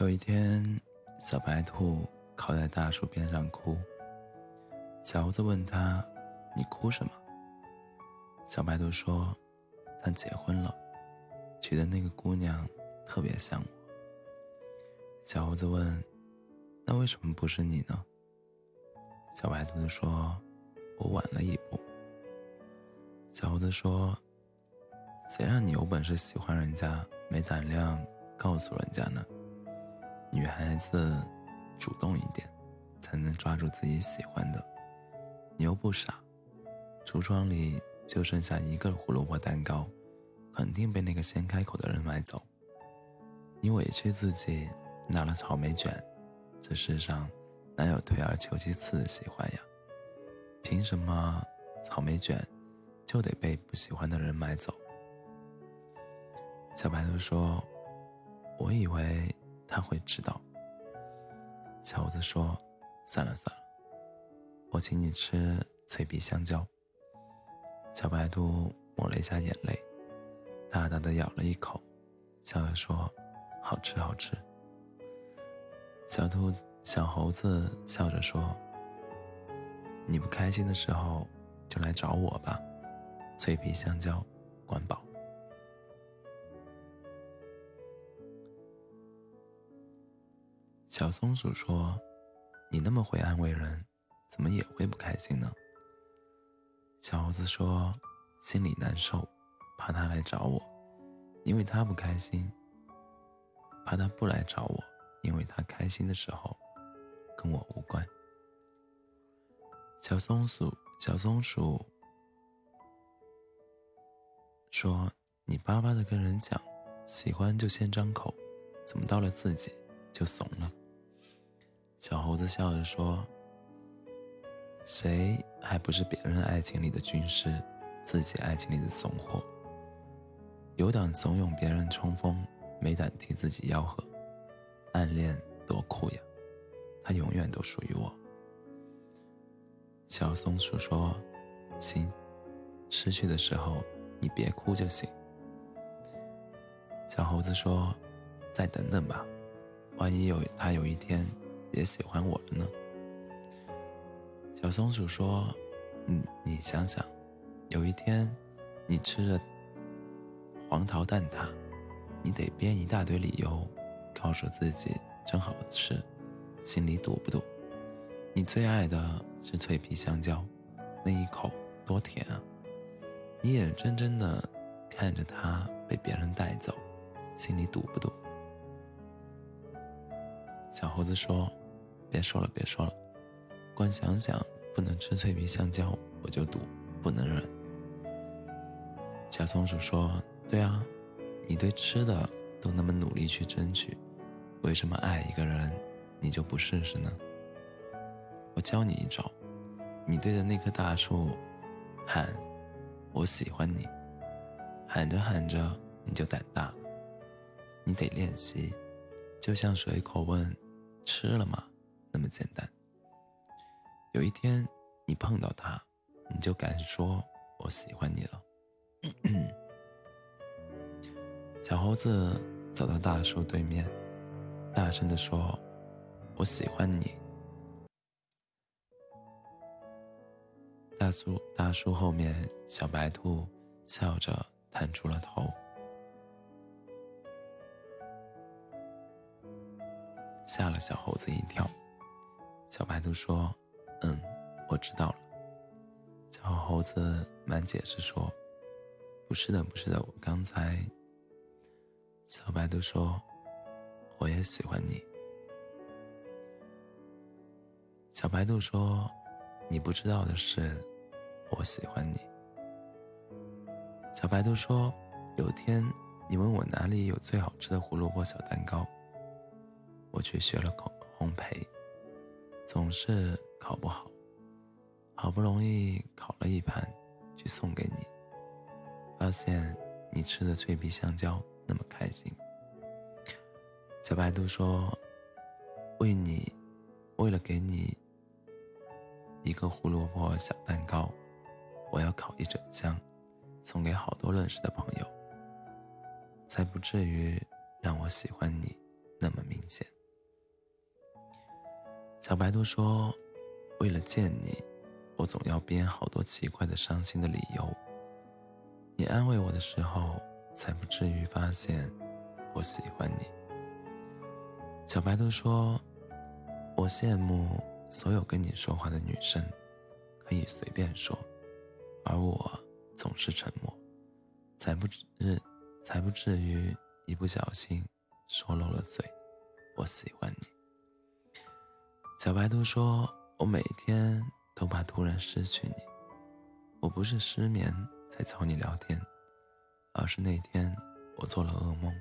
有一天，小白兔靠在大树边上哭。小猴子问他：“你哭什么？”小白兔说：“他结婚了，娶的那个姑娘特别像我。”小猴子问：“那为什么不是你呢？”小白兔说：“我晚了一步。”小猴子说：“谁让你有本事喜欢人家，没胆量告诉人家呢？”女孩子主动一点，才能抓住自己喜欢的。你又不傻，橱窗里就剩下一个胡萝卜蛋糕，肯定被那个先开口的人买走。你委屈自己拿了草莓卷，这世上哪有退而求其次的喜欢呀？凭什么草莓卷就得被不喜欢的人买走？小白兔说：“我以为。”他会知道。小猴子说：“算了算了，我请你吃脆皮香蕉。”小白兔抹了一下眼泪，大大的咬了一口，笑着说：“好吃好吃。”小兔小猴子笑着说：“你不开心的时候就来找我吧，脆皮香蕉，管饱。”小松鼠说：“你那么会安慰人，怎么也会不开心呢？”小猴子说：“心里难受，怕他来找我，因为他不开心；怕他不来找我，因为他开心的时候跟我无关。”小松鼠小松鼠说：“你巴巴的跟人讲，喜欢就先张口，怎么到了自己就怂了？”小猴子笑着说：“谁还不是别人爱情里的军师，自己爱情里的怂货？有胆怂恿别人冲锋，没胆替自己吆喝。暗恋多酷呀，他永远都属于我。”小松鼠说：“行，失去的时候你别哭就行。”小猴子说：“再等等吧，万一有他有一天……”也喜欢我了呢。小松鼠说：“嗯，你想想，有一天，你吃着黄桃蛋挞，你得编一大堆理由，告诉自己真好吃，心里堵不堵？你最爱的是脆皮香蕉，那一口多甜啊！你眼睁睁的看着它被别人带走，心里堵不堵？”小猴子说。别说了，别说了，光想想不能吃脆皮香蕉，我就堵，不能忍。小松鼠说：“对啊，你对吃的都那么努力去争取，为什么爱一个人你就不试试呢？我教你一招，你对着那棵大树喊‘我喜欢你’，喊着喊着你就胆大了。你得练习，就像随口问‘吃了吗’。”那么简单。有一天，你碰到他，你就敢说“我喜欢你了”。小猴子走到大树对面，大声地说：“我喜欢你。”大树大树后面，小白兔笑着探出了头。吓了小猴子一跳。小白兔说：“嗯，我知道了。”小猴子满解释说：“不是的，不是的，我刚才……”小白兔说：“我也喜欢你。”小白兔说：“你不知道的是，我喜欢你。”小白兔说：“有天你问我哪里有最好吃的胡萝卜小蛋糕，我去学了烘烘焙。”总是烤不好，好不容易烤了一盘，去送给你。发现你吃的脆皮香蕉那么开心。小白兔说：“为你，为了给你一个胡萝卜小蛋糕，我要烤一整箱，送给好多认识的朋友，才不至于让我喜欢你，那么明显。小白兔说：“为了见你，我总要编好多奇怪的伤心的理由。你安慰我的时候，才不至于发现我喜欢你。”小白兔说：“我羡慕所有跟你说话的女生，可以随便说，而我总是沉默，才不至才不至于一不小心说漏了嘴。我喜欢你。”小白兔说：“我每天都怕突然失去你。我不是失眠才找你聊天，而是那天我做了噩梦，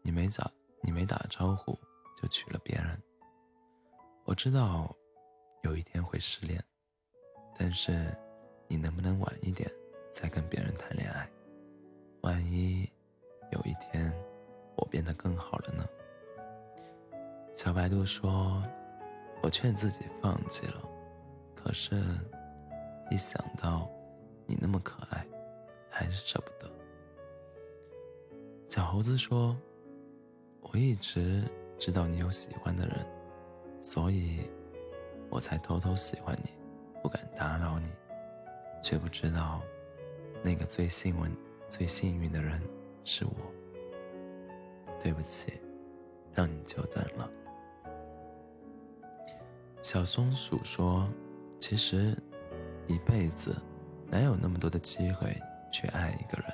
你没打你没打招呼就娶了别人。我知道有一天会失恋，但是你能不能晚一点再跟别人谈恋爱？万一有一天我变得更好了呢？”小白兔说。我劝自己放弃了，可是，一想到你那么可爱，还是舍不得。小猴子说：“我一直知道你有喜欢的人，所以我才偷偷喜欢你，不敢打扰你，却不知道那个最幸运、最幸运的人是我。对不起，让你久等了。”小松鼠说：“其实，一辈子哪有那么多的机会去爱一个人？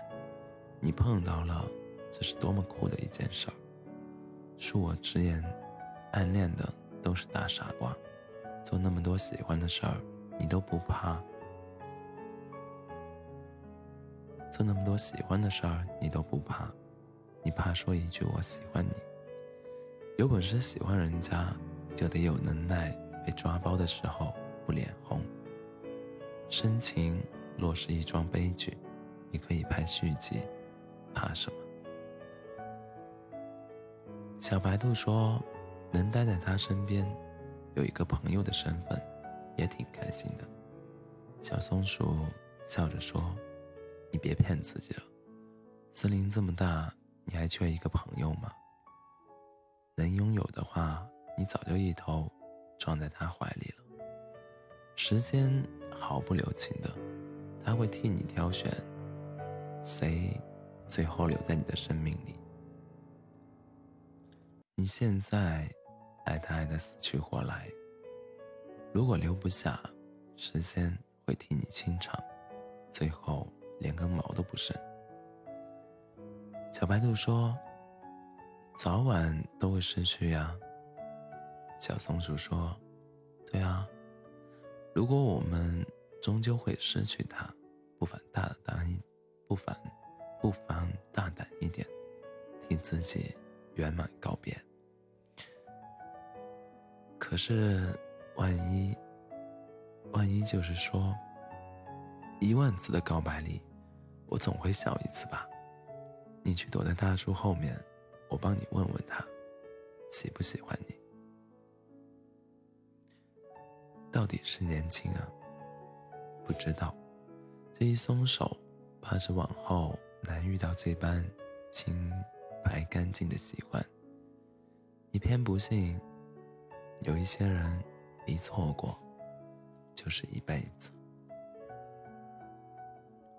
你碰到了，这是多么酷的一件事儿！恕我直言，暗恋的都是大傻瓜。做那么多喜欢的事儿，你都不怕；做那么多喜欢的事儿，你都不怕。你怕说一句我喜欢你？有本事喜欢人家，就得有能耐。”被抓包的时候不脸红。深情若是一桩悲剧，你可以拍续集，怕什么？小白兔说：“能待在他身边，有一个朋友的身份，也挺开心的。”小松鼠笑着说：“你别骗自己了，森林这么大，你还缺一个朋友吗？能拥有的话，你早就一头。”撞在他怀里了。时间毫不留情的，他会替你挑选，谁最后留在你的生命里。你现在爱他爱的死去活来，如果留不下，时间会替你清场，最后连根毛都不剩。小白兔说：“早晚都会失去呀。”小松鼠说：“对啊，如果我们终究会失去它，不妨大胆一，不妨不妨大胆一点，替自己圆满告别。可是，万一，万一就是说，一万次的告白里，我总会笑一次吧？你去躲在大树后面，我帮你问问他，喜不喜欢你。”到底是年轻啊，不知道，这一松手，怕是往后难遇到这般清白干净的喜欢。你偏不信，有一些人一错过，就是一辈子。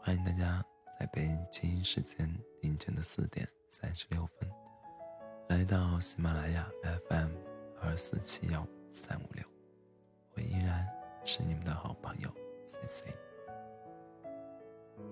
欢迎大家在北京时间凌晨的四点三十六分，来到喜马拉雅 FM 二四七幺三五六。我依然是你们的好朋友，C C。